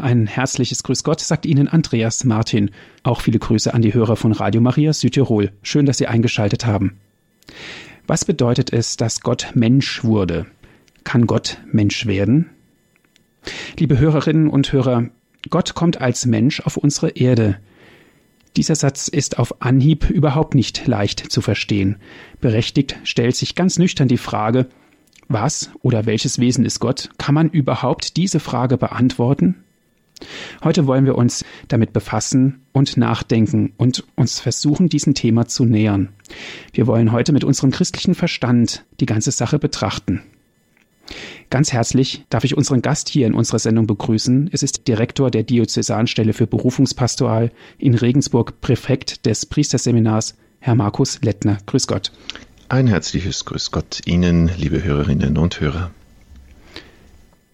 Ein herzliches Grüß Gott sagt Ihnen Andreas Martin. Auch viele Grüße an die Hörer von Radio Maria Südtirol. Schön, dass Sie eingeschaltet haben. Was bedeutet es, dass Gott Mensch wurde? Kann Gott Mensch werden? Liebe Hörerinnen und Hörer, Gott kommt als Mensch auf unsere Erde. Dieser Satz ist auf Anhieb überhaupt nicht leicht zu verstehen. Berechtigt stellt sich ganz nüchtern die Frage, was oder welches Wesen ist Gott? Kann man überhaupt diese Frage beantworten? Heute wollen wir uns damit befassen und nachdenken und uns versuchen, diesem Thema zu nähern. Wir wollen heute mit unserem christlichen Verstand die ganze Sache betrachten. Ganz herzlich darf ich unseren Gast hier in unserer Sendung begrüßen. Es ist Direktor der Diözesanstelle für Berufungspastoral in Regensburg, Präfekt des Priesterseminars, Herr Markus Lettner. Grüß Gott. Ein herzliches Grüß Gott Ihnen, liebe Hörerinnen und Hörer.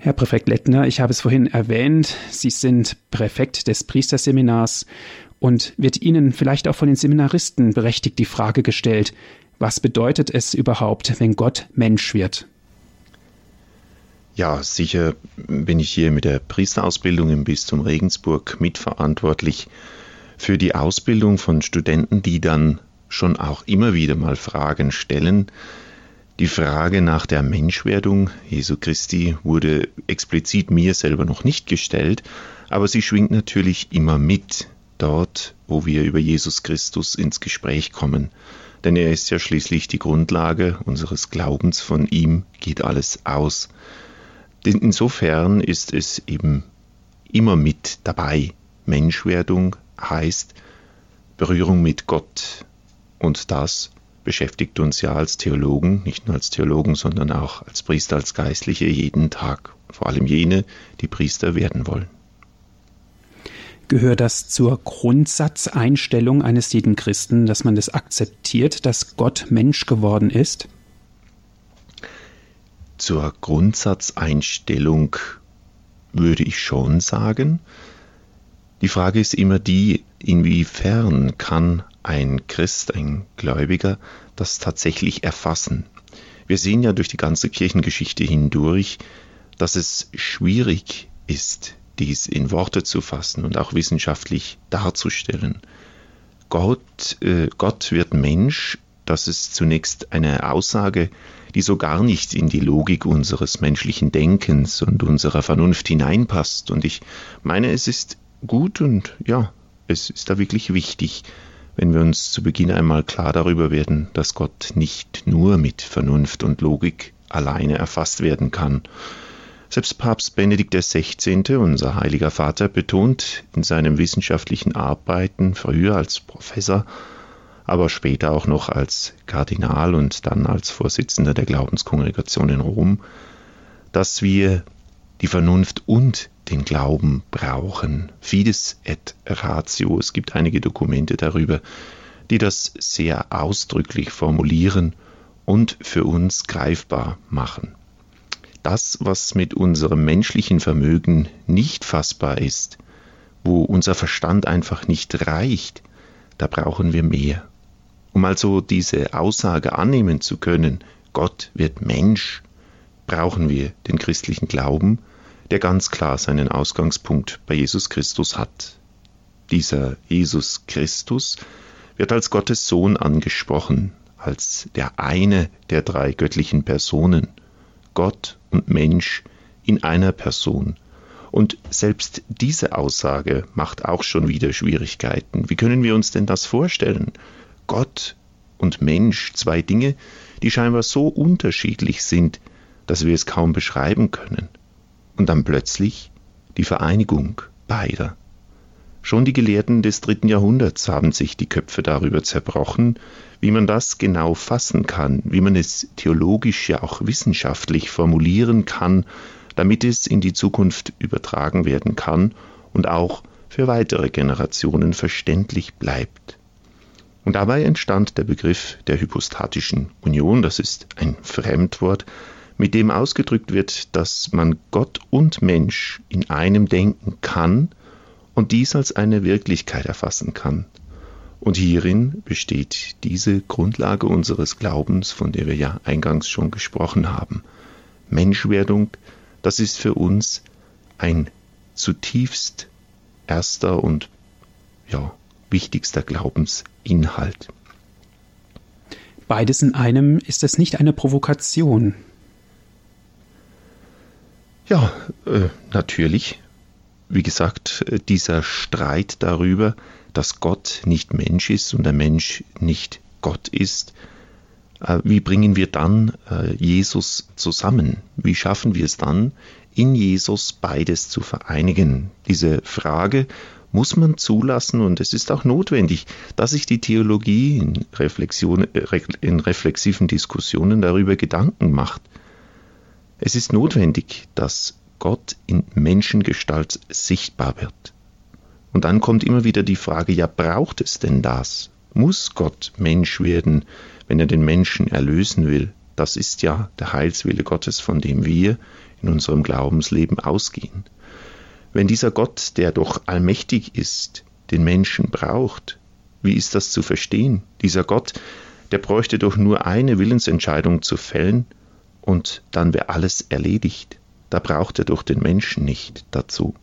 Herr Präfekt Lettner, ich habe es vorhin erwähnt, Sie sind Präfekt des Priesterseminars und wird Ihnen vielleicht auch von den Seminaristen berechtigt die Frage gestellt, was bedeutet es überhaupt, wenn Gott Mensch wird? Ja, sicher bin ich hier mit der Priesterausbildung im Bistum Regensburg mitverantwortlich für die Ausbildung von Studenten, die dann schon auch immer wieder mal Fragen stellen, die Frage nach der Menschwerdung Jesu Christi wurde explizit mir selber noch nicht gestellt, aber sie schwingt natürlich immer mit, dort, wo wir über Jesus Christus ins Gespräch kommen. Denn er ist ja schließlich die Grundlage unseres Glaubens, von ihm geht alles aus. Insofern ist es eben immer mit dabei. Menschwerdung heißt Berührung mit Gott. Und das beschäftigt uns ja als Theologen, nicht nur als Theologen, sondern auch als Priester, als Geistliche jeden Tag. Vor allem jene, die Priester werden wollen. Gehört das zur Grundsatzeinstellung eines jeden Christen, dass man das akzeptiert, dass Gott Mensch geworden ist? Zur Grundsatzeinstellung würde ich schon sagen. Die Frage ist immer die, inwiefern kann ein Christ, ein Gläubiger, das tatsächlich erfassen. Wir sehen ja durch die ganze Kirchengeschichte hindurch, dass es schwierig ist, dies in Worte zu fassen und auch wissenschaftlich darzustellen. Gott, äh, Gott wird Mensch, das ist zunächst eine Aussage, die so gar nicht in die Logik unseres menschlichen Denkens und unserer Vernunft hineinpasst. Und ich meine, es ist gut und ja, es ist da wirklich wichtig, wenn wir uns zu Beginn einmal klar darüber werden, dass Gott nicht nur mit Vernunft und Logik alleine erfasst werden kann. Selbst Papst Benedikt XVI., unser heiliger Vater, betont in seinen wissenschaftlichen Arbeiten, früher als Professor, aber später auch noch als Kardinal und dann als Vorsitzender der Glaubenskongregation in Rom, dass wir die Vernunft und den Glauben brauchen. Fides et ratio. Es gibt einige Dokumente darüber, die das sehr ausdrücklich formulieren und für uns greifbar machen. Das, was mit unserem menschlichen Vermögen nicht fassbar ist, wo unser Verstand einfach nicht reicht, da brauchen wir mehr. Um also diese Aussage annehmen zu können, Gott wird Mensch, brauchen wir den christlichen Glauben, der ganz klar seinen Ausgangspunkt bei Jesus Christus hat. Dieser Jesus Christus wird als Gottes Sohn angesprochen, als der eine der drei göttlichen Personen, Gott und Mensch in einer Person. Und selbst diese Aussage macht auch schon wieder Schwierigkeiten. Wie können wir uns denn das vorstellen? Gott und Mensch, zwei Dinge, die scheinbar so unterschiedlich sind, dass wir es kaum beschreiben können und dann plötzlich die Vereinigung beider. Schon die Gelehrten des dritten Jahrhunderts haben sich die Köpfe darüber zerbrochen, wie man das genau fassen kann, wie man es theologisch ja auch wissenschaftlich formulieren kann, damit es in die Zukunft übertragen werden kann und auch für weitere Generationen verständlich bleibt. Und dabei entstand der Begriff der hypostatischen Union, das ist ein Fremdwort, mit dem ausgedrückt wird, dass man Gott und Mensch in einem denken kann und dies als eine Wirklichkeit erfassen kann. Und hierin besteht diese Grundlage unseres Glaubens, von der wir ja eingangs schon gesprochen haben. Menschwerdung, das ist für uns ein zutiefst erster und ja, wichtigster Glaubensinhalt. Beides in einem ist es nicht eine Provokation. Ja, äh, natürlich. Wie gesagt, äh, dieser Streit darüber, dass Gott nicht Mensch ist und der Mensch nicht Gott ist, äh, wie bringen wir dann äh, Jesus zusammen? Wie schaffen wir es dann, in Jesus beides zu vereinigen? Diese Frage muss man zulassen und es ist auch notwendig, dass sich die Theologie in, äh, in reflexiven Diskussionen darüber Gedanken macht. Es ist notwendig, dass Gott in Menschengestalt sichtbar wird. Und dann kommt immer wieder die Frage, ja, braucht es denn das? Muss Gott Mensch werden, wenn er den Menschen erlösen will? Das ist ja der Heilswille Gottes, von dem wir in unserem Glaubensleben ausgehen. Wenn dieser Gott, der doch allmächtig ist, den Menschen braucht, wie ist das zu verstehen? Dieser Gott, der bräuchte doch nur eine Willensentscheidung zu fällen und dann wäre alles erledigt. Da braucht er doch den Menschen nicht dazu.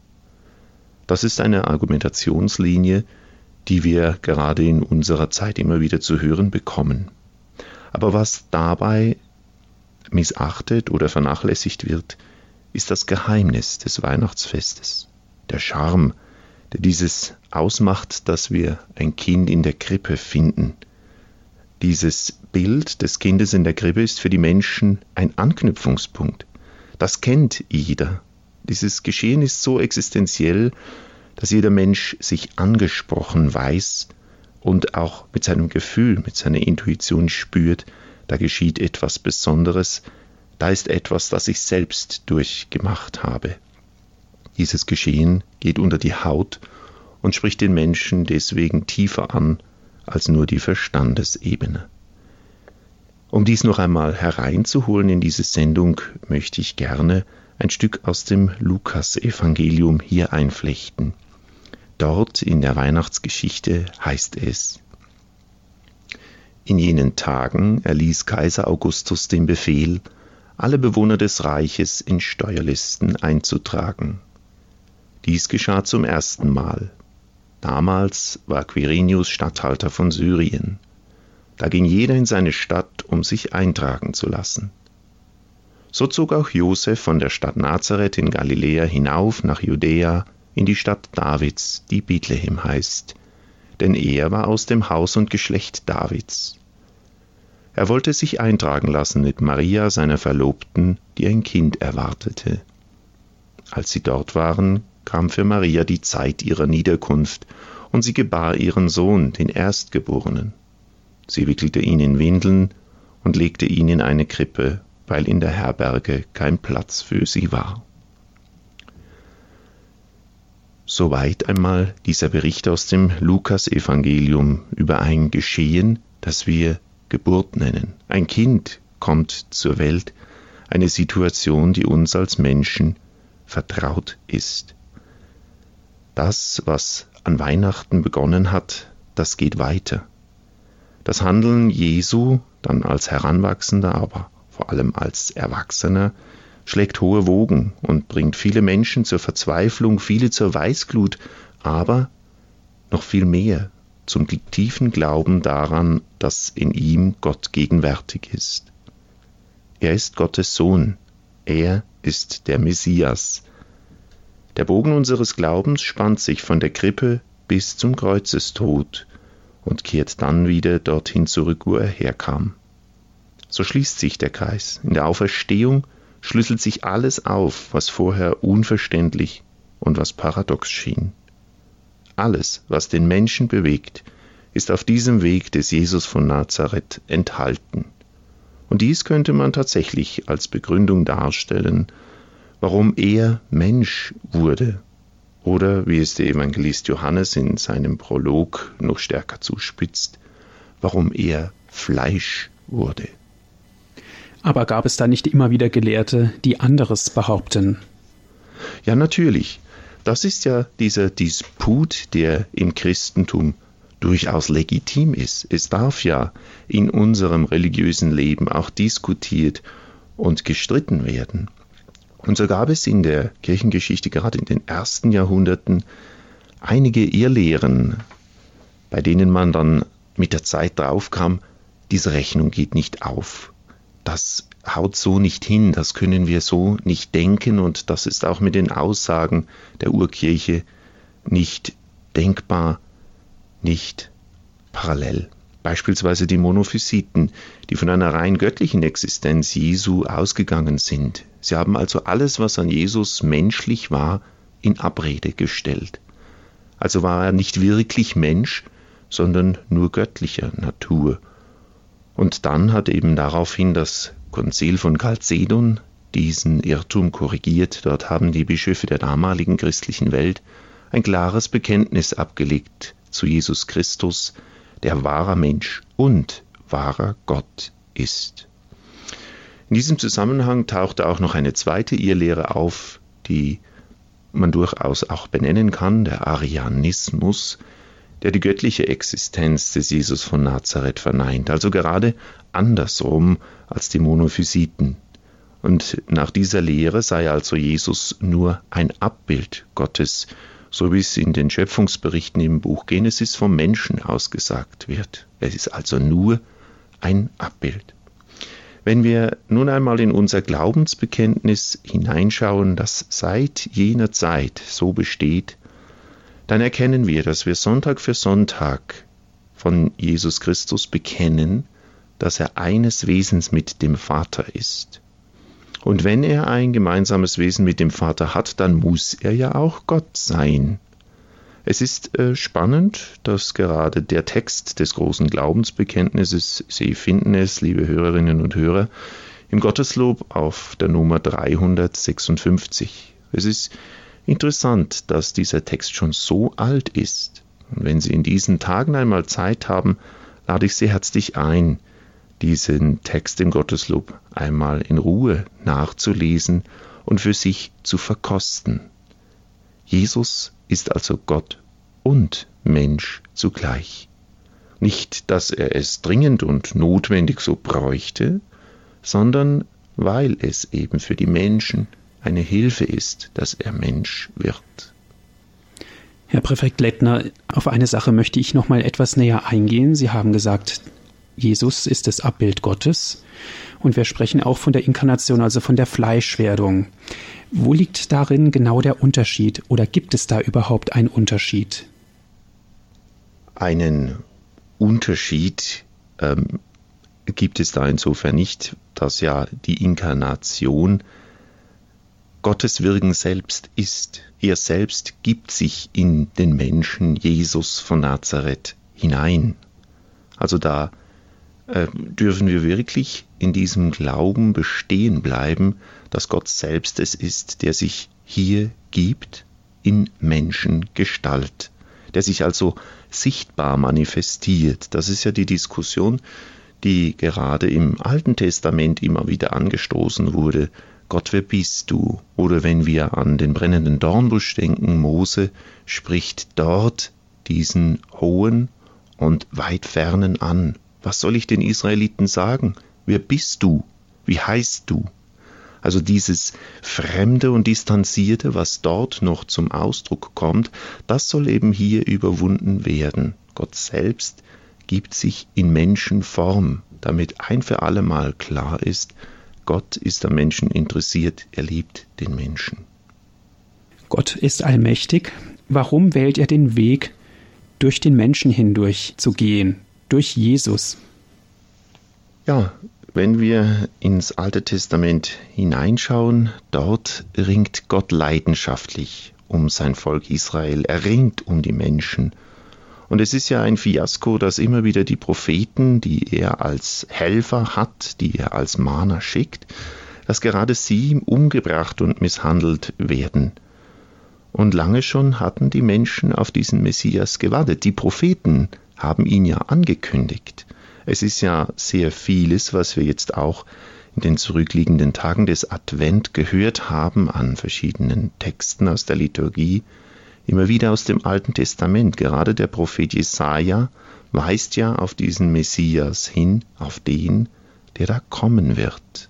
Das ist eine Argumentationslinie, die wir gerade in unserer Zeit immer wieder zu hören bekommen. Aber was dabei missachtet oder vernachlässigt wird, ist das Geheimnis des Weihnachtsfestes, der Charme, der dieses ausmacht, dass wir ein Kind in der Krippe finden. Dieses Bild des Kindes in der Krippe ist für die Menschen ein Anknüpfungspunkt. Das kennt jeder. Dieses Geschehen ist so existenziell, dass jeder Mensch sich angesprochen weiß und auch mit seinem Gefühl, mit seiner Intuition spürt, da geschieht etwas Besonderes, da ist etwas, das ich selbst durchgemacht habe. Dieses Geschehen geht unter die Haut und spricht den Menschen deswegen tiefer an als nur die Verstandesebene. Um dies noch einmal hereinzuholen in diese Sendung, möchte ich gerne ein Stück aus dem Lukas-Evangelium hier einflechten. Dort in der Weihnachtsgeschichte heißt es, in jenen Tagen erließ Kaiser Augustus den Befehl, alle Bewohner des Reiches in Steuerlisten einzutragen. Dies geschah zum ersten Mal. Damals war Quirinius Statthalter von Syrien. Da ging jeder in seine Stadt, um sich eintragen zu lassen. So zog auch Josef von der Stadt Nazareth in Galiläa hinauf nach Judäa in die Stadt Davids, die Bethlehem heißt, denn er war aus dem Haus und Geschlecht Davids. Er wollte sich eintragen lassen mit Maria, seiner Verlobten, die ein Kind erwartete. Als sie dort waren, kam für Maria die Zeit ihrer Niederkunft, und sie gebar ihren Sohn, den Erstgeborenen. Sie wickelte ihn in Windeln und legte ihn in eine Krippe, weil in der Herberge kein Platz für sie war. Soweit einmal dieser Bericht aus dem Lukas-Evangelium über ein Geschehen, das wir Geburt nennen. Ein Kind kommt zur Welt, eine Situation, die uns als Menschen vertraut ist. Das, was an Weihnachten begonnen hat, das geht weiter. Das Handeln Jesu, dann als Heranwachsender, aber vor allem als Erwachsener, schlägt hohe Wogen und bringt viele Menschen zur Verzweiflung, viele zur Weißglut, aber noch viel mehr zum tiefen Glauben daran, dass in ihm Gott gegenwärtig ist. Er ist Gottes Sohn, er ist der Messias. Der Bogen unseres Glaubens spannt sich von der Krippe bis zum Kreuzestod und kehrt dann wieder dorthin zurück, wo er herkam. So schließt sich der Kreis. In der Auferstehung schlüsselt sich alles auf, was vorher unverständlich und was paradox schien. Alles, was den Menschen bewegt, ist auf diesem Weg des Jesus von Nazareth enthalten. Und dies könnte man tatsächlich als Begründung darstellen, warum er Mensch wurde, oder wie es der Evangelist Johannes in seinem Prolog noch stärker zuspitzt, warum er Fleisch wurde. Aber gab es da nicht immer wieder Gelehrte, die anderes behaupten? Ja, natürlich. Das ist ja dieser Disput, der im Christentum durchaus legitim ist. Es darf ja in unserem religiösen Leben auch diskutiert und gestritten werden. Und so gab es in der Kirchengeschichte gerade in den ersten Jahrhunderten einige Irrlehren, bei denen man dann mit der Zeit draufkam, diese Rechnung geht nicht auf. Das haut so nicht hin, das können wir so nicht denken und das ist auch mit den Aussagen der Urkirche nicht denkbar, nicht parallel. Beispielsweise die Monophysiten, die von einer rein göttlichen Existenz Jesu ausgegangen sind. Sie haben also alles, was an Jesus menschlich war, in Abrede gestellt. Also war er nicht wirklich Mensch, sondern nur göttlicher Natur. Und dann hat eben daraufhin das Konzil von Chalcedon diesen Irrtum korrigiert. Dort haben die Bischöfe der damaligen christlichen Welt ein klares Bekenntnis abgelegt zu Jesus Christus, der wahrer Mensch und wahrer Gott ist. In diesem Zusammenhang tauchte auch noch eine zweite Irrlehre auf, die man durchaus auch benennen kann, der Arianismus, der die göttliche Existenz des Jesus von Nazareth verneint, also gerade andersrum als die Monophysiten. Und nach dieser Lehre sei also Jesus nur ein Abbild Gottes, so wie es in den Schöpfungsberichten im Buch Genesis vom Menschen ausgesagt wird. Es ist also nur ein Abbild. Wenn wir nun einmal in unser Glaubensbekenntnis hineinschauen, das seit jener Zeit so besteht, dann erkennen wir, dass wir Sonntag für Sonntag von Jesus Christus bekennen, dass er eines Wesens mit dem Vater ist. Und wenn er ein gemeinsames Wesen mit dem Vater hat, dann muss er ja auch Gott sein. Es ist äh, spannend, dass gerade der Text des großen Glaubensbekenntnisses, Sie finden es, liebe Hörerinnen und Hörer, im Gotteslob auf der Nummer 356. Es ist interessant, dass dieser Text schon so alt ist. Und wenn Sie in diesen Tagen einmal Zeit haben, lade ich Sie herzlich ein, diesen Text im Gotteslob einmal in Ruhe nachzulesen und für sich zu verkosten. Jesus ist also Gott und Mensch zugleich. Nicht, dass er es dringend und notwendig so bräuchte, sondern weil es eben für die Menschen eine Hilfe ist, dass er Mensch wird. Herr Präfekt Lettner, auf eine Sache möchte ich noch mal etwas näher eingehen. Sie haben gesagt, Jesus ist das Abbild Gottes. Und wir sprechen auch von der Inkarnation, also von der Fleischwerdung. Wo liegt darin genau der Unterschied oder gibt es da überhaupt einen Unterschied? Einen Unterschied ähm, gibt es da insofern nicht, dass ja die Inkarnation Gottes Wirken selbst ist. Er selbst gibt sich in den Menschen Jesus von Nazareth hinein. Also da dürfen wir wirklich in diesem Glauben bestehen bleiben, dass Gott selbst es ist, der sich hier gibt in Menschengestalt, der sich also sichtbar manifestiert. Das ist ja die Diskussion, die gerade im Alten Testament immer wieder angestoßen wurde. Gott, wer bist du? Oder wenn wir an den brennenden Dornbusch denken, Mose spricht dort diesen hohen und weit fernen an. Was soll ich den Israeliten sagen? Wer bist du? Wie heißt du? Also dieses Fremde und Distanzierte, was dort noch zum Ausdruck kommt, das soll eben hier überwunden werden. Gott selbst gibt sich in Menschenform, damit ein für allemal klar ist, Gott ist am Menschen interessiert, er liebt den Menschen. Gott ist allmächtig. Warum wählt er den Weg, durch den Menschen hindurch zu gehen? Durch Jesus. Ja, wenn wir ins Alte Testament hineinschauen, dort ringt Gott leidenschaftlich um sein Volk Israel, er ringt um die Menschen. Und es ist ja ein Fiasko, dass immer wieder die Propheten, die er als Helfer hat, die er als Mahner schickt, dass gerade sie umgebracht und misshandelt werden. Und lange schon hatten die Menschen auf diesen Messias gewartet. Die Propheten haben ihn ja angekündigt. Es ist ja sehr vieles, was wir jetzt auch in den zurückliegenden Tagen des Advent gehört haben an verschiedenen Texten aus der Liturgie, immer wieder aus dem Alten Testament. Gerade der Prophet Jesaja weist ja auf diesen Messias hin, auf den, der da kommen wird.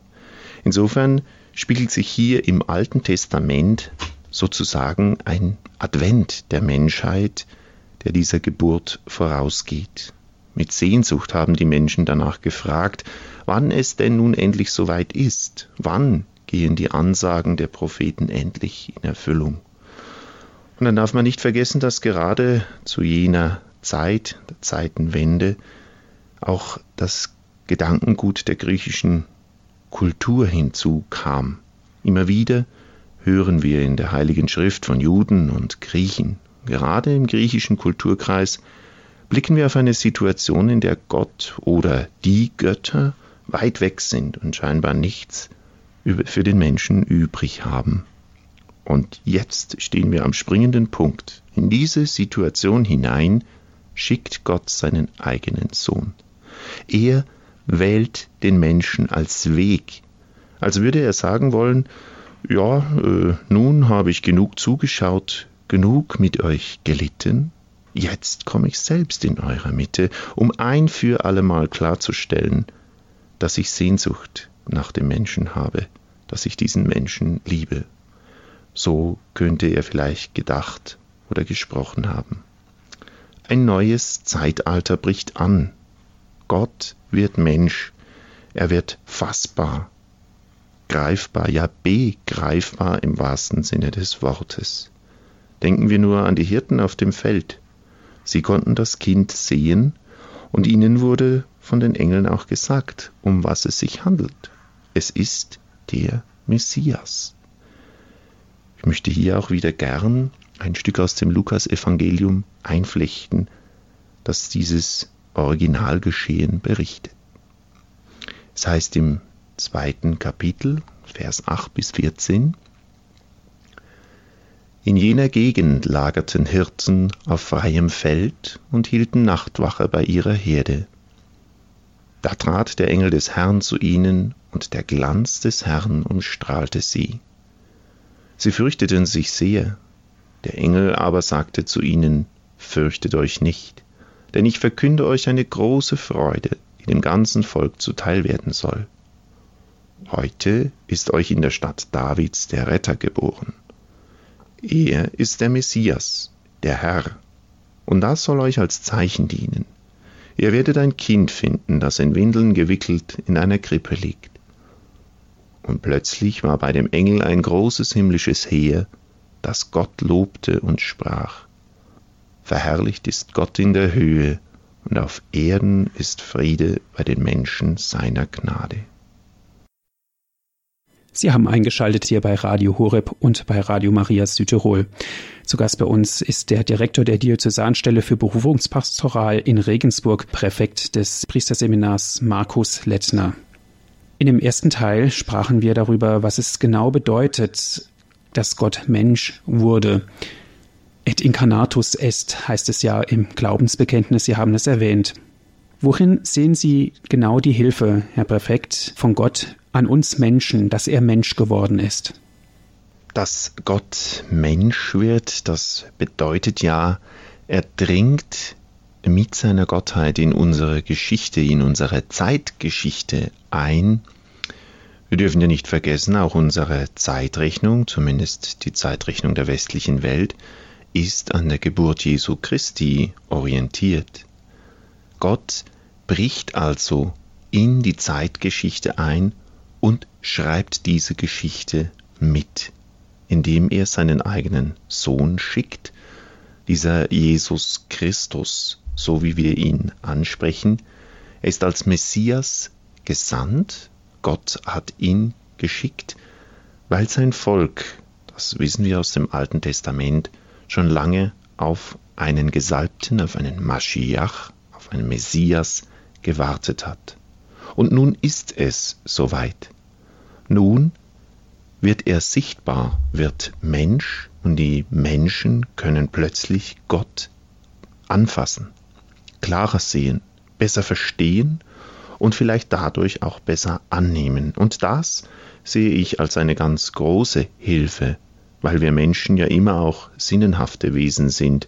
Insofern spiegelt sich hier im Alten Testament sozusagen ein Advent der Menschheit, der dieser Geburt vorausgeht. Mit Sehnsucht haben die Menschen danach gefragt, wann es denn nun endlich soweit ist, wann gehen die Ansagen der Propheten endlich in Erfüllung. Und dann darf man nicht vergessen, dass gerade zu jener Zeit, der Zeitenwende, auch das Gedankengut der griechischen Kultur hinzukam. Immer wieder hören wir in der Heiligen Schrift von Juden und Griechen. Gerade im griechischen Kulturkreis blicken wir auf eine Situation, in der Gott oder die Götter weit weg sind und scheinbar nichts für den Menschen übrig haben. Und jetzt stehen wir am springenden Punkt. In diese Situation hinein schickt Gott seinen eigenen Sohn. Er wählt den Menschen als Weg, als würde er sagen wollen, ja, äh, nun habe ich genug zugeschaut, genug mit euch gelitten, jetzt komme ich selbst in eurer Mitte, um ein für allemal klarzustellen, dass ich Sehnsucht nach dem Menschen habe, dass ich diesen Menschen liebe. So könnte er vielleicht gedacht oder gesprochen haben. Ein neues Zeitalter bricht an. Gott wird Mensch, er wird fassbar, greifbar, ja begreifbar im wahrsten Sinne des Wortes. Denken wir nur an die Hirten auf dem Feld. Sie konnten das Kind sehen, und ihnen wurde von den Engeln auch gesagt, um was es sich handelt. Es ist der Messias. Ich möchte hier auch wieder gern ein Stück aus dem Lukas-Evangelium einflechten, das dieses Originalgeschehen berichtet. Es heißt im zweiten Kapitel, Vers 8 bis 14, in jener Gegend lagerten Hirten auf freiem Feld und hielten Nachtwache bei ihrer Herde. Da trat der Engel des Herrn zu ihnen, und der Glanz des Herrn umstrahlte sie. Sie fürchteten sich sehr. Der Engel aber sagte zu ihnen, Fürchtet euch nicht, denn ich verkünde euch eine große Freude, die dem ganzen Volk zuteil werden soll. Heute ist euch in der Stadt Davids der Retter geboren. Er ist der Messias, der Herr, und das soll euch als Zeichen dienen. Ihr werdet ein Kind finden, das in Windeln gewickelt in einer Krippe liegt und plötzlich war bei dem Engel ein großes himmlisches Heer, das Gott lobte und sprach. Verherrlicht ist Gott in der Höhe, und auf Erden ist Friede bei den Menschen seiner Gnade. Sie haben eingeschaltet hier bei Radio Horeb und bei Radio Maria Südtirol. Zu Gast bei uns ist der Direktor der Diözesanstelle für Berufungspastoral in Regensburg, Präfekt des Priesterseminars Markus Lettner. In dem ersten Teil sprachen wir darüber, was es genau bedeutet, dass Gott Mensch wurde. Et incarnatus est heißt es ja im Glaubensbekenntnis, Sie haben es erwähnt. Worin sehen Sie genau die Hilfe, Herr Präfekt, von Gott an uns Menschen, dass er Mensch geworden ist? Dass Gott Mensch wird, das bedeutet ja, er dringt mit seiner Gottheit in unsere Geschichte, in unsere Zeitgeschichte ein. Wir dürfen ja nicht vergessen, auch unsere Zeitrechnung, zumindest die Zeitrechnung der westlichen Welt, ist an der Geburt Jesu Christi orientiert. Gott bricht also in die Zeitgeschichte ein und schreibt diese Geschichte mit, indem er seinen eigenen Sohn schickt, dieser Jesus Christus, so wie wir ihn ansprechen. Er ist als Messias gesandt, Gott hat ihn geschickt, weil sein Volk, das wissen wir aus dem Alten Testament, schon lange auf einen Gesalbten, auf einen Maschiach, auf einen Messias gewartet hat. Und nun ist es soweit. Nun wird er sichtbar, wird Mensch und die Menschen können plötzlich Gott anfassen klarer sehen, besser verstehen und vielleicht dadurch auch besser annehmen. Und das sehe ich als eine ganz große Hilfe, weil wir Menschen ja immer auch sinnenhafte Wesen sind,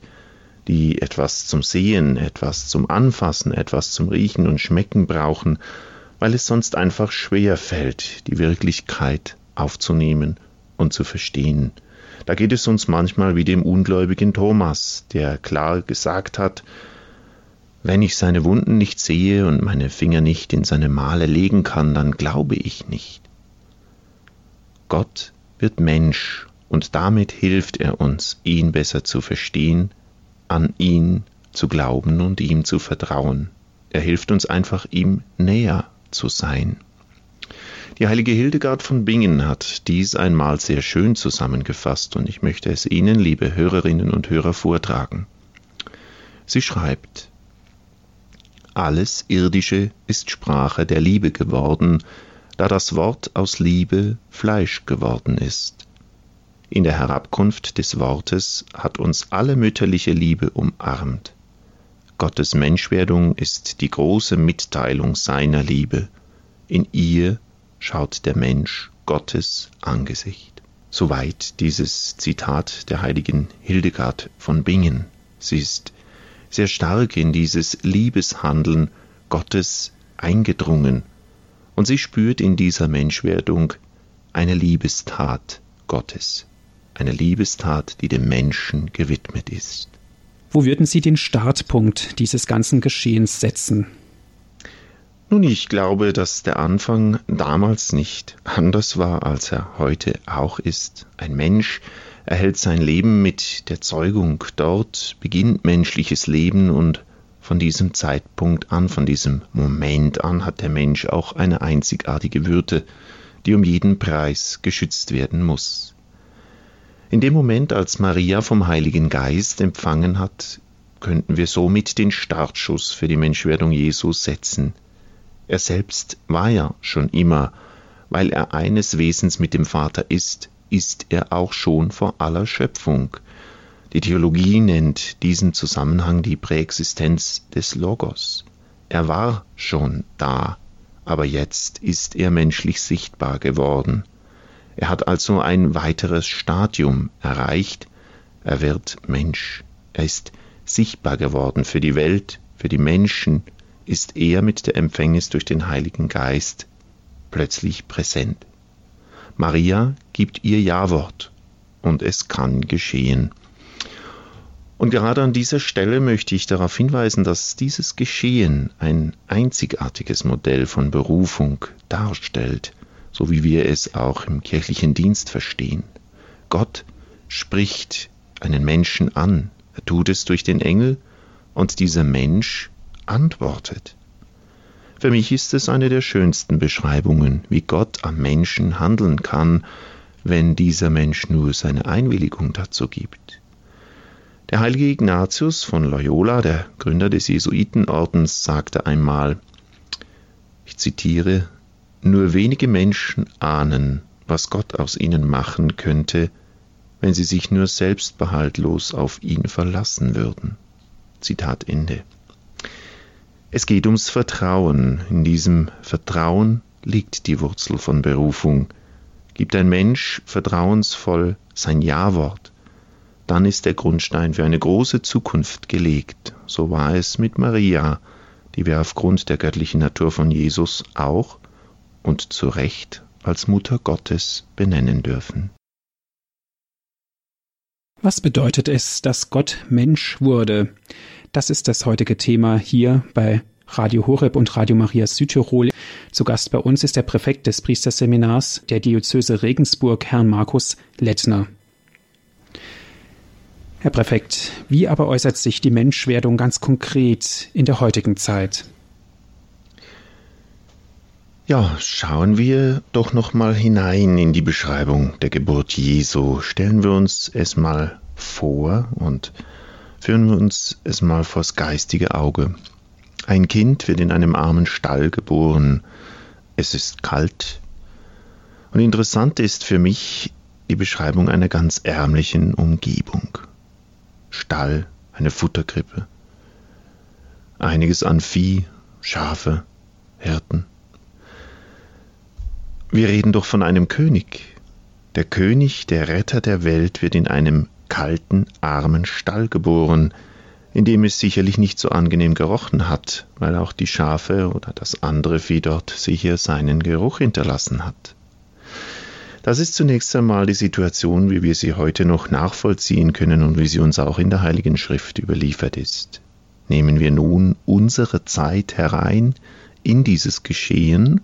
die etwas zum Sehen, etwas zum Anfassen, etwas zum Riechen und Schmecken brauchen, weil es sonst einfach schwer fällt, die Wirklichkeit aufzunehmen und zu verstehen. Da geht es uns manchmal wie dem ungläubigen Thomas, der klar gesagt hat, wenn ich seine Wunden nicht sehe und meine Finger nicht in seine Male legen kann, dann glaube ich nicht. Gott wird Mensch und damit hilft er uns, ihn besser zu verstehen, an ihn zu glauben und ihm zu vertrauen. Er hilft uns einfach, ihm näher zu sein. Die heilige Hildegard von Bingen hat dies einmal sehr schön zusammengefasst und ich möchte es Ihnen, liebe Hörerinnen und Hörer, vortragen. Sie schreibt, alles Irdische ist Sprache der Liebe geworden, da das Wort aus Liebe Fleisch geworden ist. In der Herabkunft des Wortes hat uns alle mütterliche Liebe umarmt. Gottes Menschwerdung ist die große Mitteilung seiner Liebe. In ihr schaut der Mensch Gottes Angesicht. Soweit dieses Zitat der heiligen Hildegard von Bingen. Sie ist sehr stark in dieses Liebeshandeln Gottes eingedrungen und sie spürt in dieser Menschwerdung eine Liebestat Gottes, eine Liebestat, die dem Menschen gewidmet ist. Wo würden Sie den Startpunkt dieses ganzen Geschehens setzen? Nun, ich glaube, dass der Anfang damals nicht anders war, als er heute auch ist. Ein Mensch, erhält sein Leben mit der Zeugung. Dort beginnt menschliches Leben und von diesem Zeitpunkt an, von diesem Moment an hat der Mensch auch eine einzigartige Würde, die um jeden Preis geschützt werden muss. In dem Moment, als Maria vom Heiligen Geist empfangen hat, könnten wir somit den Startschuss für die Menschwerdung Jesus setzen. Er selbst war ja schon immer, weil er eines Wesens mit dem Vater ist, ist er auch schon vor aller Schöpfung. Die Theologie nennt diesen Zusammenhang die Präexistenz des Logos. Er war schon da, aber jetzt ist er menschlich sichtbar geworden. Er hat also ein weiteres Stadium erreicht, er wird Mensch, er ist sichtbar geworden für die Welt, für die Menschen, ist er mit der Empfängnis durch den Heiligen Geist plötzlich präsent. Maria gibt ihr Ja-Wort und es kann geschehen. Und gerade an dieser Stelle möchte ich darauf hinweisen, dass dieses Geschehen ein einzigartiges Modell von Berufung darstellt, so wie wir es auch im kirchlichen Dienst verstehen. Gott spricht einen Menschen an, er tut es durch den Engel und dieser Mensch antwortet. Für mich ist es eine der schönsten Beschreibungen, wie Gott am Menschen handeln kann, wenn dieser Mensch nur seine Einwilligung dazu gibt. Der heilige Ignatius von Loyola, der Gründer des Jesuitenordens, sagte einmal, ich zitiere, nur wenige Menschen ahnen, was Gott aus ihnen machen könnte, wenn sie sich nur selbstbehaltlos auf ihn verlassen würden. Zitat Ende. Es geht ums Vertrauen. In diesem Vertrauen liegt die Wurzel von Berufung. Gibt ein Mensch vertrauensvoll sein Ja-Wort, dann ist der Grundstein für eine große Zukunft gelegt. So war es mit Maria, die wir aufgrund der göttlichen Natur von Jesus auch und zu Recht als Mutter Gottes benennen dürfen. Was bedeutet es, dass Gott Mensch wurde? Das ist das heutige Thema hier bei Radio Horeb und Radio Maria Südtirol. Zu Gast bei uns ist der Präfekt des Priesterseminars der Diözese Regensburg, Herrn Markus Lettner. Herr Präfekt, wie aber äußert sich die Menschwerdung ganz konkret in der heutigen Zeit? Ja, schauen wir doch noch mal hinein in die Beschreibung der Geburt Jesu. Stellen wir uns es mal vor und Führen wir uns es mal vors geistige Auge. Ein Kind wird in einem armen Stall geboren. Es ist kalt. Und interessant ist für mich die Beschreibung einer ganz ärmlichen Umgebung. Stall, eine Futterkrippe. Einiges an Vieh, Schafe, Hirten. Wir reden doch von einem König. Der König, der Retter der Welt, wird in einem kalten, armen Stall geboren, in dem es sicherlich nicht so angenehm gerochen hat, weil auch die Schafe oder das andere Vieh dort sicher seinen Geruch hinterlassen hat. Das ist zunächst einmal die Situation, wie wir sie heute noch nachvollziehen können und wie sie uns auch in der Heiligen Schrift überliefert ist. Nehmen wir nun unsere Zeit herein in dieses Geschehen,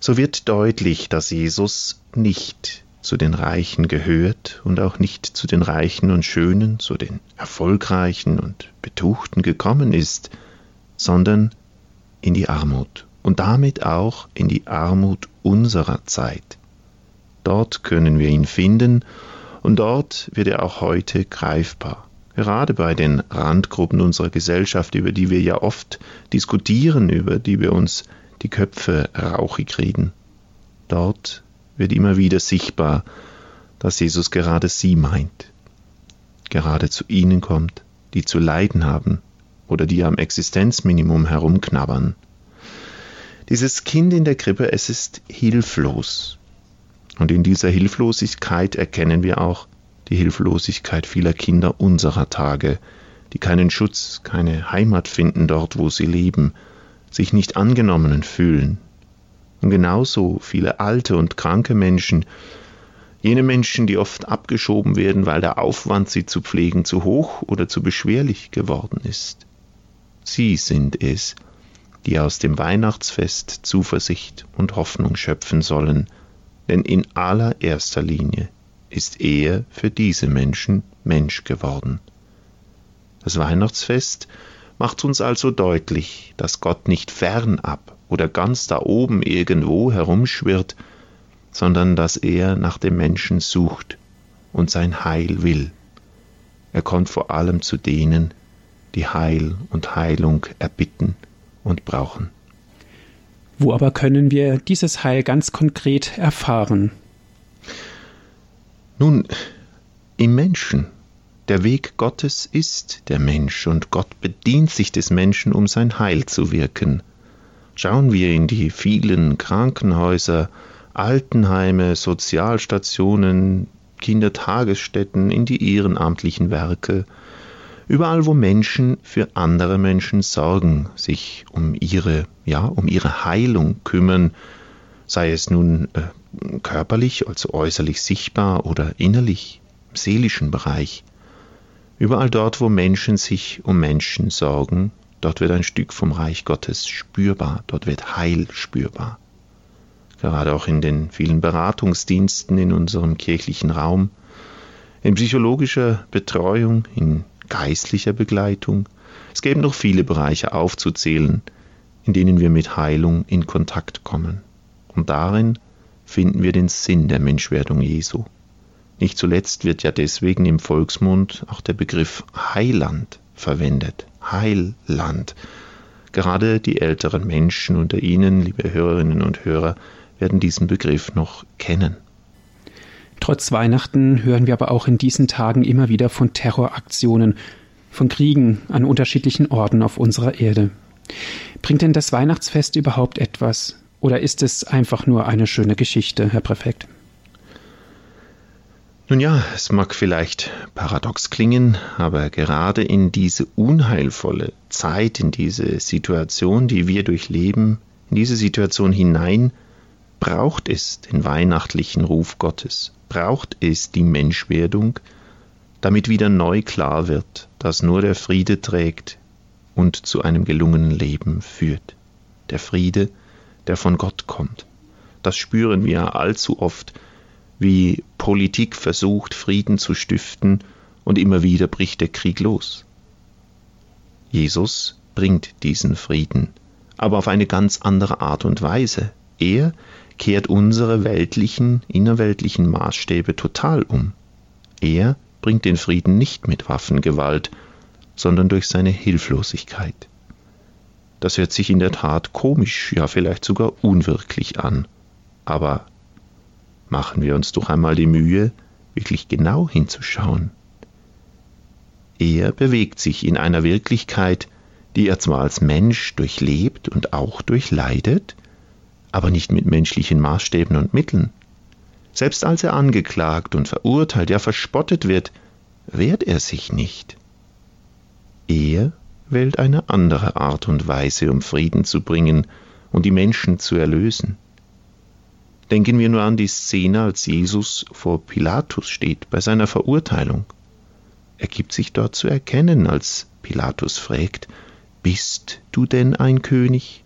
so wird deutlich, dass Jesus nicht zu den Reichen gehört und auch nicht zu den Reichen und Schönen, zu den Erfolgreichen und Betuchten gekommen ist, sondern in die Armut und damit auch in die Armut unserer Zeit. Dort können wir ihn finden und dort wird er auch heute greifbar. Gerade bei den Randgruppen unserer Gesellschaft, über die wir ja oft diskutieren, über die wir uns die Köpfe rauchig reden. Dort wird immer wieder sichtbar, dass Jesus gerade sie meint, gerade zu ihnen kommt, die zu leiden haben oder die am Existenzminimum herumknabbern. Dieses Kind in der Krippe, es ist hilflos. Und in dieser Hilflosigkeit erkennen wir auch die Hilflosigkeit vieler Kinder unserer Tage, die keinen Schutz, keine Heimat finden dort, wo sie leben, sich nicht angenommen fühlen. Und genauso viele alte und kranke Menschen, jene Menschen, die oft abgeschoben werden, weil der Aufwand, sie zu pflegen, zu hoch oder zu beschwerlich geworden ist. Sie sind es, die aus dem Weihnachtsfest Zuversicht und Hoffnung schöpfen sollen, denn in allererster Linie ist er für diese Menschen Mensch geworden. Das Weihnachtsfest macht uns also deutlich, dass Gott nicht fernab oder ganz da oben irgendwo herumschwirrt, sondern dass er nach dem Menschen sucht und sein Heil will. Er kommt vor allem zu denen, die Heil und Heilung erbitten und brauchen. Wo aber können wir dieses Heil ganz konkret erfahren? Nun, im Menschen. Der Weg Gottes ist der Mensch und Gott bedient sich des Menschen, um sein Heil zu wirken. Schauen wir in die vielen Krankenhäuser, Altenheime, Sozialstationen, Kindertagesstätten, in die ehrenamtlichen Werke, Überall, wo Menschen für andere Menschen sorgen, sich um ihre, ja, um ihre Heilung kümmern, sei es nun äh, körperlich, also äußerlich sichtbar oder innerlich, im seelischen Bereich. Überall dort, wo Menschen sich um Menschen sorgen, dort wird ein Stück vom Reich Gottes spürbar, dort wird Heil spürbar. Gerade auch in den vielen Beratungsdiensten in unserem kirchlichen Raum, in psychologischer Betreuung, in geistlicher Begleitung. Es gäbe noch viele Bereiche aufzuzählen, in denen wir mit Heilung in Kontakt kommen. Und darin finden wir den Sinn der Menschwerdung Jesu. Nicht zuletzt wird ja deswegen im Volksmund auch der Begriff Heiland verwendet. Heilland. Gerade die älteren Menschen unter Ihnen, liebe Hörerinnen und Hörer, werden diesen Begriff noch kennen. Trotz Weihnachten hören wir aber auch in diesen Tagen immer wieder von Terroraktionen, von Kriegen an unterschiedlichen Orten auf unserer Erde. Bringt denn das Weihnachtsfest überhaupt etwas? Oder ist es einfach nur eine schöne Geschichte, Herr Präfekt? Nun ja, es mag vielleicht paradox klingen, aber gerade in diese unheilvolle Zeit, in diese Situation, die wir durchleben, in diese Situation hinein, braucht es den weihnachtlichen Ruf Gottes, braucht es die Menschwerdung, damit wieder neu klar wird, dass nur der Friede trägt und zu einem gelungenen Leben führt. Der Friede, der von Gott kommt. Das spüren wir allzu oft, wie Politik versucht, Frieden zu stiften, und immer wieder bricht der Krieg los. Jesus bringt diesen Frieden, aber auf eine ganz andere Art und Weise. Er kehrt unsere weltlichen, innerweltlichen Maßstäbe total um. Er bringt den Frieden nicht mit Waffengewalt, sondern durch seine Hilflosigkeit. Das hört sich in der Tat komisch, ja vielleicht sogar unwirklich an. Aber machen wir uns doch einmal die Mühe, wirklich genau hinzuschauen. Er bewegt sich in einer Wirklichkeit, die er zwar als Mensch durchlebt und auch durchleidet, aber nicht mit menschlichen Maßstäben und Mitteln. Selbst als er angeklagt und verurteilt, ja verspottet wird, wehrt er sich nicht. Er wählt eine andere Art und Weise, um Frieden zu bringen und die Menschen zu erlösen. Denken wir nur an die Szene, als Jesus vor Pilatus steht bei seiner Verurteilung. Er gibt sich dort zu erkennen, als Pilatus fragt, Bist du denn ein König?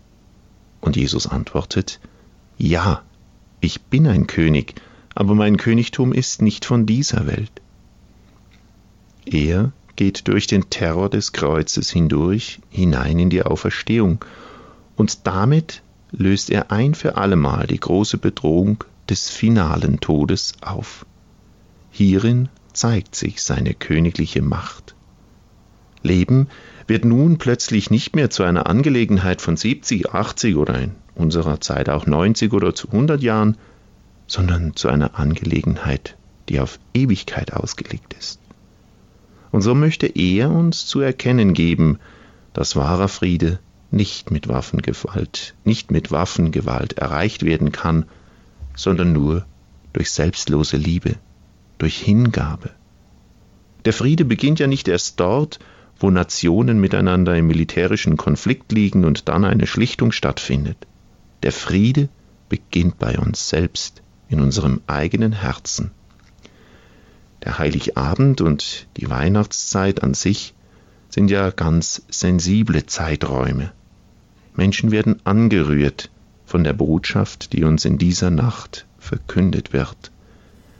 Und Jesus antwortet, Ja, ich bin ein König, aber mein Königtum ist nicht von dieser Welt. Er geht durch den Terror des Kreuzes hindurch hinein in die Auferstehung, und damit löst er ein für allemal die große Bedrohung des finalen Todes auf. Hierin zeigt sich seine königliche Macht. Leben wird nun plötzlich nicht mehr zu einer Angelegenheit von 70, 80 oder in unserer Zeit auch 90 oder zu 100 Jahren, sondern zu einer Angelegenheit, die auf Ewigkeit ausgelegt ist. Und so möchte er uns zu erkennen geben, dass wahrer Friede nicht mit Waffengewalt, nicht mit Waffengewalt erreicht werden kann, sondern nur durch selbstlose Liebe, durch Hingabe. Der Friede beginnt ja nicht erst dort, wo Nationen miteinander im militärischen Konflikt liegen und dann eine Schlichtung stattfindet. Der Friede beginnt bei uns selbst, in unserem eigenen Herzen. Der Heiligabend und die Weihnachtszeit an sich sind ja ganz sensible Zeiträume. Menschen werden angerührt von der Botschaft, die uns in dieser Nacht verkündet wird.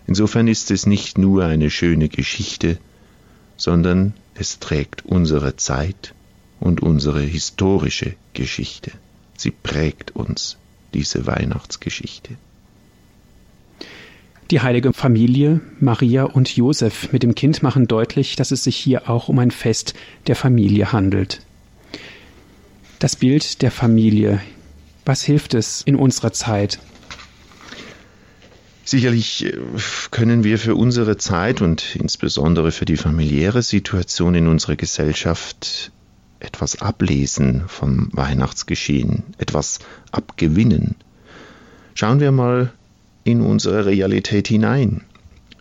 Insofern ist es nicht nur eine schöne Geschichte, sondern es trägt unsere Zeit und unsere historische Geschichte. Sie prägt uns, diese Weihnachtsgeschichte. Die heilige Familie, Maria und Josef mit dem Kind machen deutlich, dass es sich hier auch um ein Fest der Familie handelt. Das Bild der Familie, was hilft es in unserer Zeit? Sicherlich äh, können wir für unsere Zeit und insbesondere für die familiäre Situation in unserer Gesellschaft etwas ablesen vom Weihnachtsgeschehen, etwas abgewinnen. Schauen wir mal in unsere Realität hinein.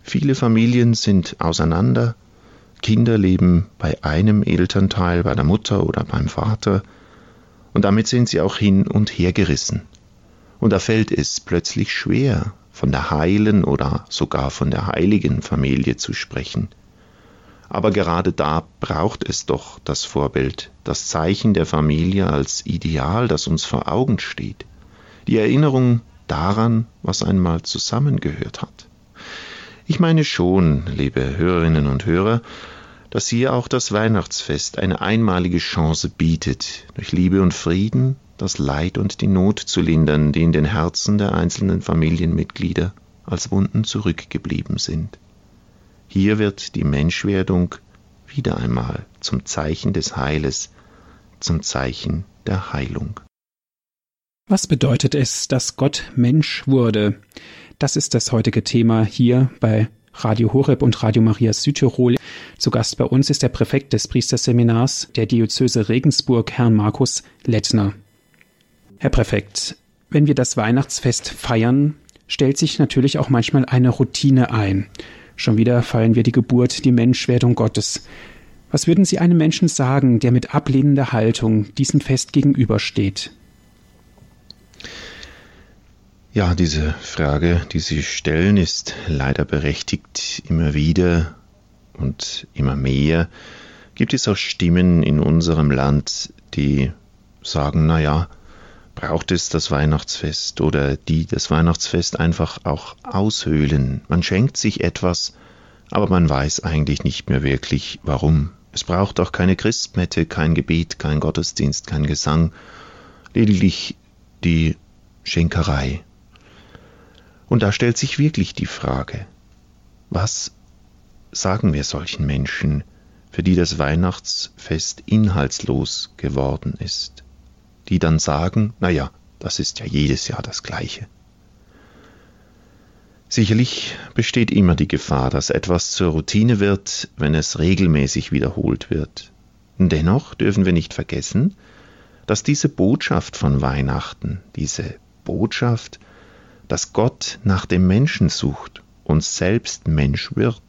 Viele Familien sind auseinander, Kinder leben bei einem Elternteil, bei der Mutter oder beim Vater, und damit sind sie auch hin und her gerissen. Und da fällt es plötzlich schwer, von der heilen oder sogar von der heiligen Familie zu sprechen. Aber gerade da braucht es doch das Vorbild, das Zeichen der Familie als Ideal, das uns vor Augen steht, die Erinnerung daran, was einmal zusammengehört hat. Ich meine schon, liebe Hörerinnen und Hörer, dass hier auch das Weihnachtsfest eine einmalige Chance bietet, durch Liebe und Frieden das Leid und die Not zu lindern, die in den Herzen der einzelnen Familienmitglieder als Wunden zurückgeblieben sind. Hier wird die Menschwerdung wieder einmal zum Zeichen des Heiles, zum Zeichen der Heilung. Was bedeutet es, dass Gott Mensch wurde? Das ist das heutige Thema hier bei Radio Horeb und Radio Maria Südtirol. Zu Gast bei uns ist der Präfekt des Priesterseminars der Diözese Regensburg, Herrn Markus Lettner. Herr Präfekt, wenn wir das Weihnachtsfest feiern, stellt sich natürlich auch manchmal eine Routine ein. Schon wieder feiern wir die Geburt, die Menschwerdung Gottes. Was würden Sie einem Menschen sagen, der mit ablehnender Haltung diesem Fest gegenübersteht? Ja, diese Frage, die Sie stellen, ist leider berechtigt. Immer wieder und immer mehr gibt es auch Stimmen in unserem Land, die sagen, na ja, braucht es das Weihnachtsfest oder die das Weihnachtsfest einfach auch aushöhlen. Man schenkt sich etwas, aber man weiß eigentlich nicht mehr wirklich warum. Es braucht auch keine Christmette, kein Gebet, kein Gottesdienst, kein Gesang, lediglich die Schenkerei. Und da stellt sich wirklich die Frage, was sagen wir solchen Menschen, für die das Weihnachtsfest inhaltslos geworden ist, die dann sagen, naja, das ist ja jedes Jahr das gleiche. Sicherlich besteht immer die Gefahr, dass etwas zur Routine wird, wenn es regelmäßig wiederholt wird. Dennoch dürfen wir nicht vergessen, dass diese Botschaft von Weihnachten, diese Botschaft dass Gott nach dem Menschen sucht und selbst Mensch wird,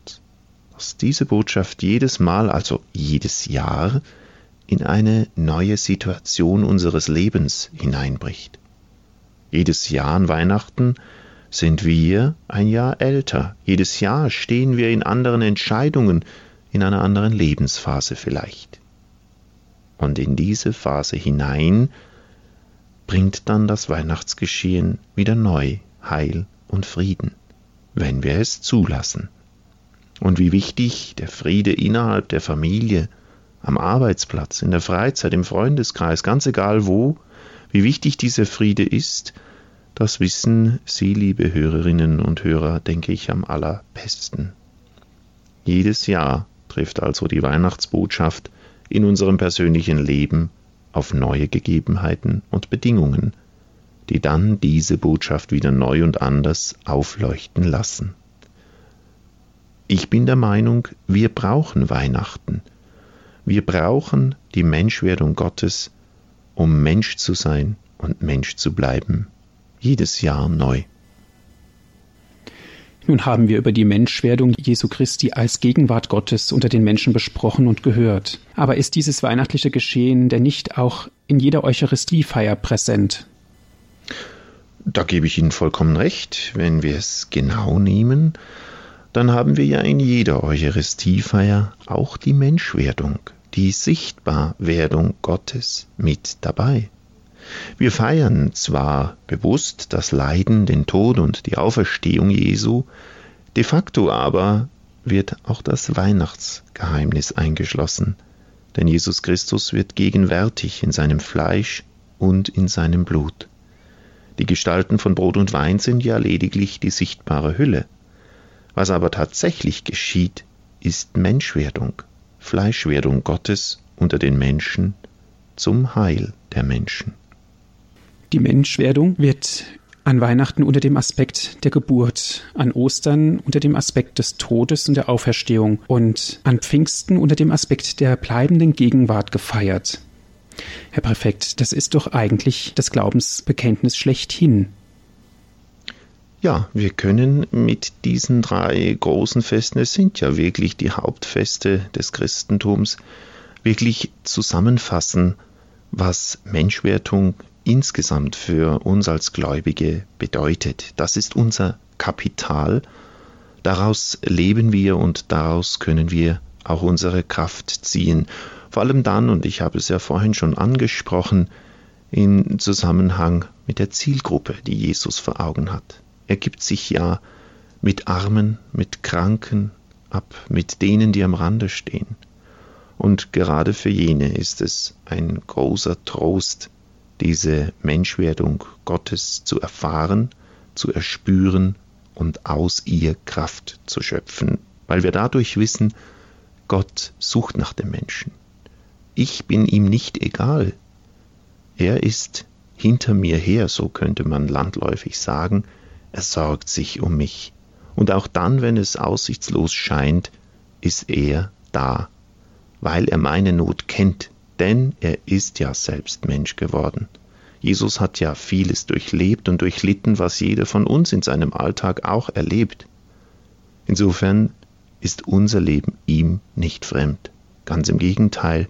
dass diese Botschaft jedes Mal, also jedes Jahr, in eine neue Situation unseres Lebens hineinbricht. Jedes Jahr an Weihnachten sind wir ein Jahr älter. Jedes Jahr stehen wir in anderen Entscheidungen, in einer anderen Lebensphase vielleicht. Und in diese Phase hinein bringt dann das Weihnachtsgeschehen wieder neu Heil und Frieden, wenn wir es zulassen. Und wie wichtig der Friede innerhalb der Familie, am Arbeitsplatz, in der Freizeit, im Freundeskreis, ganz egal wo, wie wichtig dieser Friede ist, das wissen Sie, liebe Hörerinnen und Hörer, denke ich am allerbesten. Jedes Jahr trifft also die Weihnachtsbotschaft in unserem persönlichen Leben auf neue Gegebenheiten und Bedingungen, die dann diese Botschaft wieder neu und anders aufleuchten lassen. Ich bin der Meinung, wir brauchen Weihnachten. Wir brauchen die Menschwerdung Gottes, um Mensch zu sein und Mensch zu bleiben. Jedes Jahr neu. Nun haben wir über die Menschwerdung Jesu Christi als Gegenwart Gottes unter den Menschen besprochen und gehört. Aber ist dieses weihnachtliche Geschehen denn nicht auch in jeder Eucharistiefeier präsent? Da gebe ich Ihnen vollkommen recht. Wenn wir es genau nehmen, dann haben wir ja in jeder Eucharistiefeier auch die Menschwerdung, die Sichtbarwerdung Gottes mit dabei. Wir feiern zwar bewusst das Leiden, den Tod und die Auferstehung Jesu, de facto aber wird auch das Weihnachtsgeheimnis eingeschlossen, denn Jesus Christus wird gegenwärtig in seinem Fleisch und in seinem Blut. Die Gestalten von Brot und Wein sind ja lediglich die sichtbare Hülle. Was aber tatsächlich geschieht, ist Menschwerdung, Fleischwerdung Gottes unter den Menschen zum Heil der Menschen. Die Menschwerdung wird an Weihnachten unter dem Aspekt der Geburt, an Ostern unter dem Aspekt des Todes und der Auferstehung und an Pfingsten unter dem Aspekt der bleibenden Gegenwart gefeiert. Herr Präfekt, das ist doch eigentlich das Glaubensbekenntnis schlechthin. Ja, wir können mit diesen drei großen Festen, es sind ja wirklich die Hauptfeste des Christentums, wirklich zusammenfassen, was Menschwertung insgesamt für uns als Gläubige bedeutet. Das ist unser Kapital, daraus leben wir und daraus können wir auch unsere Kraft ziehen. Vor allem dann, und ich habe es ja vorhin schon angesprochen, im Zusammenhang mit der Zielgruppe, die Jesus vor Augen hat. Er gibt sich ja mit Armen, mit Kranken ab, mit denen, die am Rande stehen. Und gerade für jene ist es ein großer Trost, diese Menschwerdung Gottes zu erfahren, zu erspüren und aus ihr Kraft zu schöpfen, weil wir dadurch wissen, Gott sucht nach dem Menschen. Ich bin ihm nicht egal. Er ist hinter mir her, so könnte man landläufig sagen, er sorgt sich um mich. Und auch dann, wenn es aussichtslos scheint, ist er da, weil er meine Not kennt, denn er ist ja selbst Mensch geworden. Jesus hat ja vieles durchlebt und durchlitten, was jeder von uns in seinem Alltag auch erlebt. Insofern ist unser Leben ihm nicht fremd. Ganz im Gegenteil,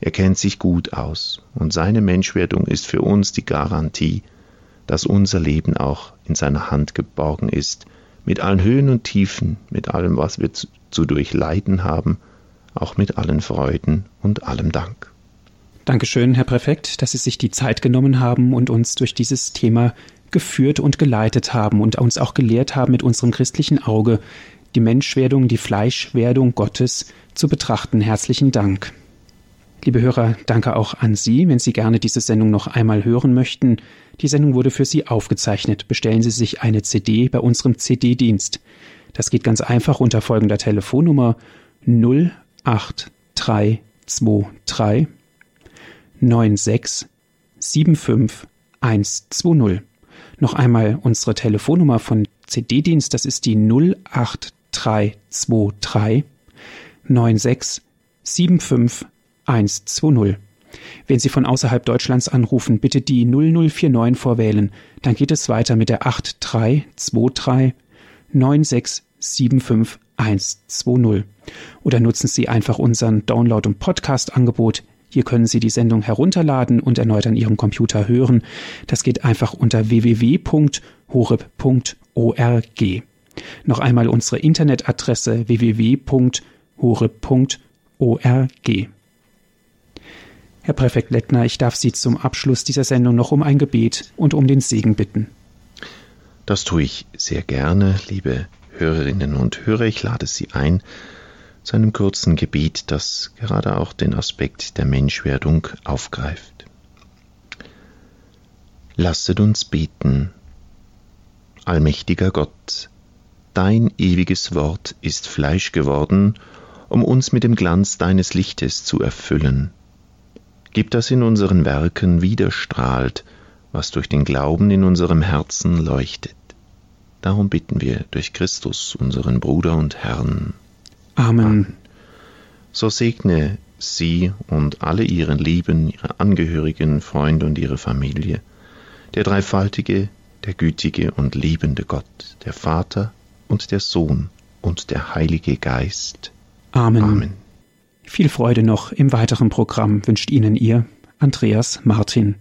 er kennt sich gut aus und seine Menschwerdung ist für uns die Garantie, dass unser Leben auch in seiner Hand geborgen ist, mit allen Höhen und Tiefen, mit allem, was wir zu durchleiden haben, auch mit allen Freuden und allem Dank. Dankeschön, Herr Präfekt, dass Sie sich die Zeit genommen haben und uns durch dieses Thema geführt und geleitet haben und uns auch gelehrt haben, mit unserem christlichen Auge die Menschwerdung, die Fleischwerdung Gottes zu betrachten. Herzlichen Dank. Liebe Hörer, danke auch an Sie. Wenn Sie gerne diese Sendung noch einmal hören möchten, die Sendung wurde für Sie aufgezeichnet. Bestellen Sie sich eine CD bei unserem CD-Dienst. Das geht ganz einfach unter folgender Telefonnummer 08323 96 75 120. Noch einmal unsere Telefonnummer von CD-Dienst, das ist die 08323 96 75 120. Wenn Sie von außerhalb Deutschlands anrufen, bitte die 0049 vorwählen. Dann geht es weiter mit der 8323 9675 120. Oder nutzen Sie einfach unseren Download- und Podcast-Angebot Hier können Sie die Sendung herunterladen und erneut an Ihrem Computer hören. Das geht einfach unter www.horeb.org. Noch einmal unsere Internetadresse www.horeb.org. Herr Präfekt Lettner, ich darf Sie zum Abschluss dieser Sendung noch um ein Gebet und um den Segen bitten. Das tue ich sehr gerne, liebe Hörerinnen und Hörer. Ich lade Sie ein zu einem kurzen Gebet, das gerade auch den Aspekt der Menschwerdung aufgreift. Lasset uns beten. Allmächtiger Gott, dein ewiges Wort ist Fleisch geworden, um uns mit dem Glanz deines Lichtes zu erfüllen. Gib, dass in unseren Werken widerstrahlt, was durch den Glauben in unserem Herzen leuchtet. Darum bitten wir durch Christus, unseren Bruder und Herrn. Amen. So segne sie und alle ihren Lieben, ihre Angehörigen, Freunde und ihre Familie, der dreifaltige, der gütige und liebende Gott, der Vater und der Sohn und der Heilige Geist. Amen. Amen. Viel Freude noch im weiteren Programm wünscht Ihnen Ihr Andreas Martin.